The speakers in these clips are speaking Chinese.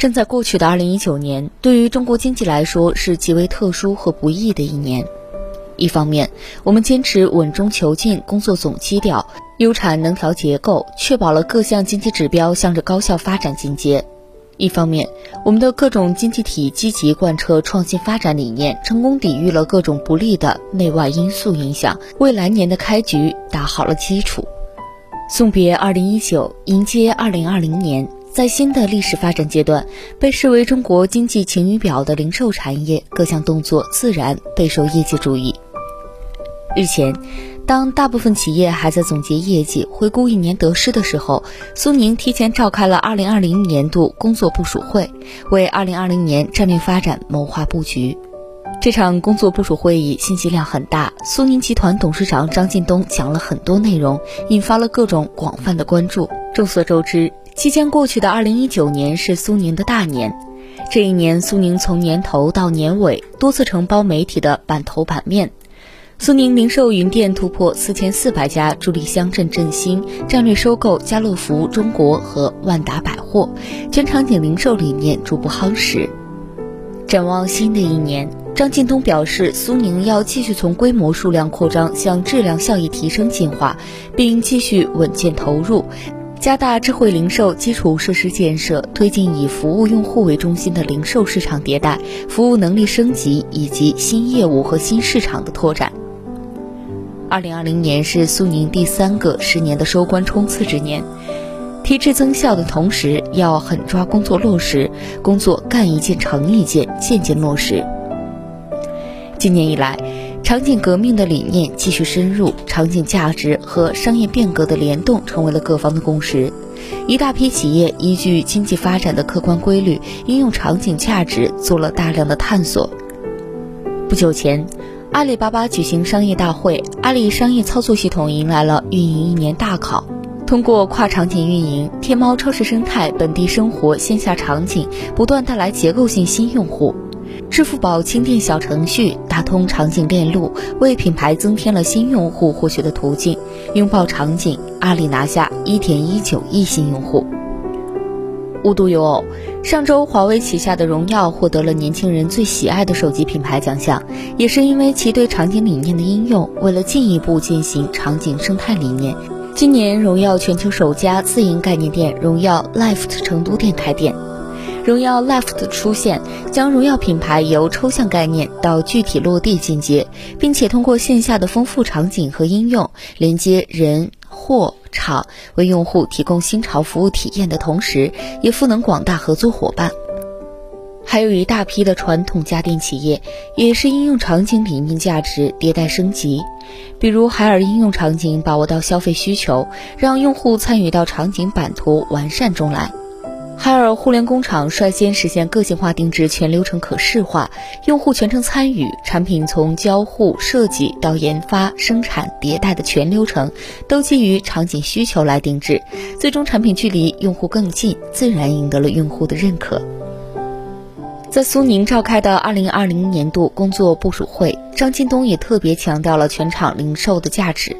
正在过去的二零一九年，对于中国经济来说是极为特殊和不易的一年。一方面，我们坚持稳中求进工作总基调，优产能调结构，确保了各项经济指标向着高效发展进阶；一方面，我们的各种经济体积极贯彻创新发展理念，成功抵御了各种不利的内外因素影响，为来年的开局打好了基础。送别二零一九，迎接二零二零年。在新的历史发展阶段，被视为中国经济晴雨表的零售产业各项动作自然备受业界注意。日前，当大部分企业还在总结业绩、回顾一年得失的时候，苏宁提前召开了2020年度工作部署会，为2020年战略发展谋划布局。这场工作部署会议信息量很大，苏宁集团董事长张近东讲了很多内容，引发了各种广泛的关注。众所周知。即将过去的二零一九年是苏宁的大年，这一年苏宁从年头到年尾多次承包媒体的版头版面。苏宁零售云店突破四千四百家，助力乡镇振兴，战略收购家乐福中国和万达百货，全场景零售理念逐步夯实。展望新的一年，张近东表示，苏宁要继续从规模数量扩张向质量效益提升进化，并继续稳健投入。加大智慧零售基础设施建设，推进以服务用户为中心的零售市场迭代、服务能力升级以及新业务和新市场的拓展。二零二零年是苏宁第三个十年的收官冲刺之年，提质增效的同时，要狠抓工作落实，工作干一件成一件，件件落实。今年以来。场景革命的理念继续深入，场景价值和商业变革的联动成为了各方的共识。一大批企业依据经济发展的客观规律，应用场景价值做了大量的探索。不久前，阿里巴巴举行商业大会，阿里商业操作系统迎来了运营一年大考。通过跨场景运营，天猫超市生态、本地生活、线下场景不断带来结构性新用户。支付宝轻店小程序打通场景链路，为品牌增添了新用户获取的途径。拥抱场景，阿里拿下一点一九亿新用户。无独有偶，上周华为旗下的荣耀获得了年轻人最喜爱的手机品牌奖项，也是因为其对场景理念的应用。为了进一步践行场景生态理念，今年荣耀全球首家自营概念店荣耀 Life 成都店开店。荣耀 Left 的出现，将荣耀品牌由抽象概念到具体落地进阶，并且通过线下的丰富场景和应用，连接人、货、场，为用户提供新潮服务体验的同时，也赋能广大合作伙伴。还有一大批的传统家电企业，也是应用场景理念价值迭代升级，比如海尔应用场景把握到消费需求，让用户参与到场景版图完善中来。海尔互联工厂率先实现个性化定制全流程可视化，用户全程参与，产品从交互设计到研发、生产、迭代的全流程都基于场景需求来定制，最终产品距离用户更近，自然赢得了用户的认可。在苏宁召开的二零二零年度工作部署会，张近东也特别强调了全场零售的价值。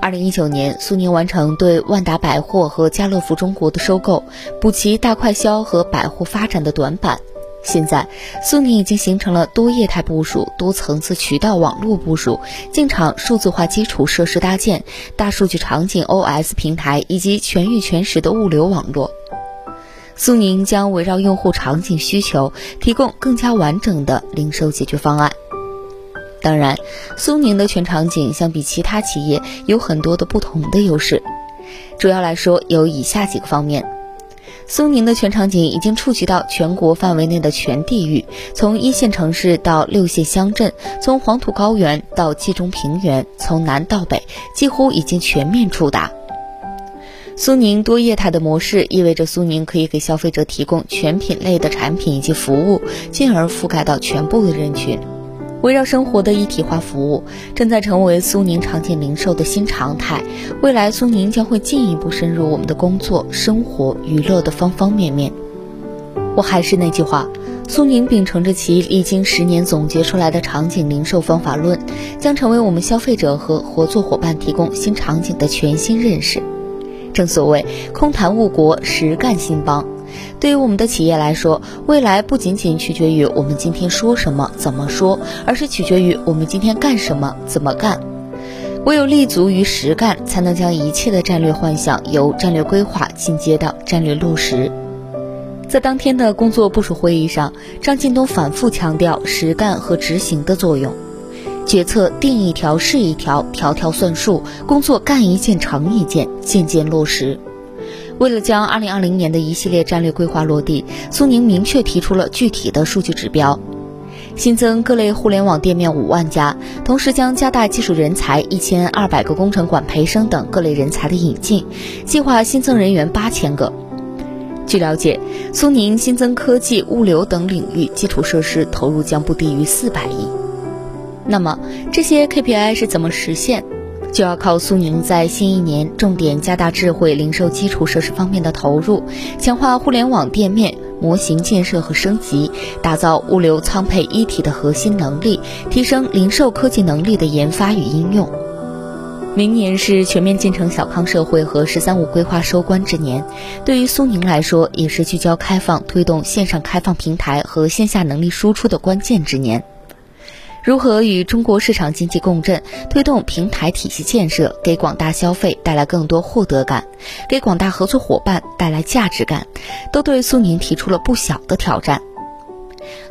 二零一九年，苏宁完成对万达百货和家乐福中国的收购，补齐大快消和百货发展的短板。现在，苏宁已经形成了多业态部署、多层次渠道网络部署、进场数字化基础设施搭建、大数据场景 OS 平台以及全域全时的物流网络。苏宁将围绕用户场景需求，提供更加完整的零售解决方案。当然，苏宁的全场景相比其他企业有很多的不同的优势，主要来说有以下几个方面：苏宁的全场景已经触及到全国范围内的全地域，从一线城市到六线乡镇，从黄土高原到冀中平原，从南到北，几乎已经全面触达。苏宁多业态的模式意味着苏宁可以给消费者提供全品类的产品以及服务，进而覆盖到全部的人群。围绕生活的一体化服务正在成为苏宁场景零售的新常态。未来，苏宁将会进一步深入我们的工作、生活、娱乐的方方面面。我还是那句话，苏宁秉承着其历经十年总结出来的场景零售方法论，将成为我们消费者和合作伙伴提供新场景的全新认识。正所谓，空谈误国，实干兴邦。对于我们的企业来说，未来不仅仅取决于我们今天说什么、怎么说，而是取决于我们今天干什么、怎么干。唯有立足于实干，才能将一切的战略幻想由战略规划进阶到战略落实。在当天的工作部署会议上，张近东反复强调实干和执行的作用。决策定一条是一条，条条算数；工作干一件成一件，件件落实。为了将2020年的一系列战略规划落地，苏宁明确提出了具体的数据指标：新增各类互联网店面五万家，同时将加大技术人才一千二百个工程管培生等各类人才的引进，计划新增人员八千个。据了解，苏宁新增科技、物流等领域基础设施投入将不低于四百亿。那么这些 KPI 是怎么实现？就要靠苏宁在新一年重点加大智慧零售基础设施方面的投入，强化互联网店面模型建设和升级，打造物流仓配一体的核心能力，提升零售科技能力的研发与应用。明年是全面建成小康社会和“十三五”规划收官之年，对于苏宁来说，也是聚焦开放、推动线上开放平台和线下能力输出的关键之年。如何与中国市场经济共振，推动平台体系建设，给广大消费带来更多获得感，给广大合作伙伴带来价值感，都对苏宁提出了不小的挑战。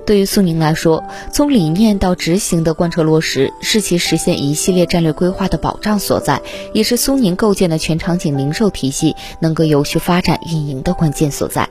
对于苏宁来说，从理念到执行的贯彻落实，是其实现一系列战略规划的保障所在，也是苏宁构建的全场景零售体系能够有序发展运营的关键所在。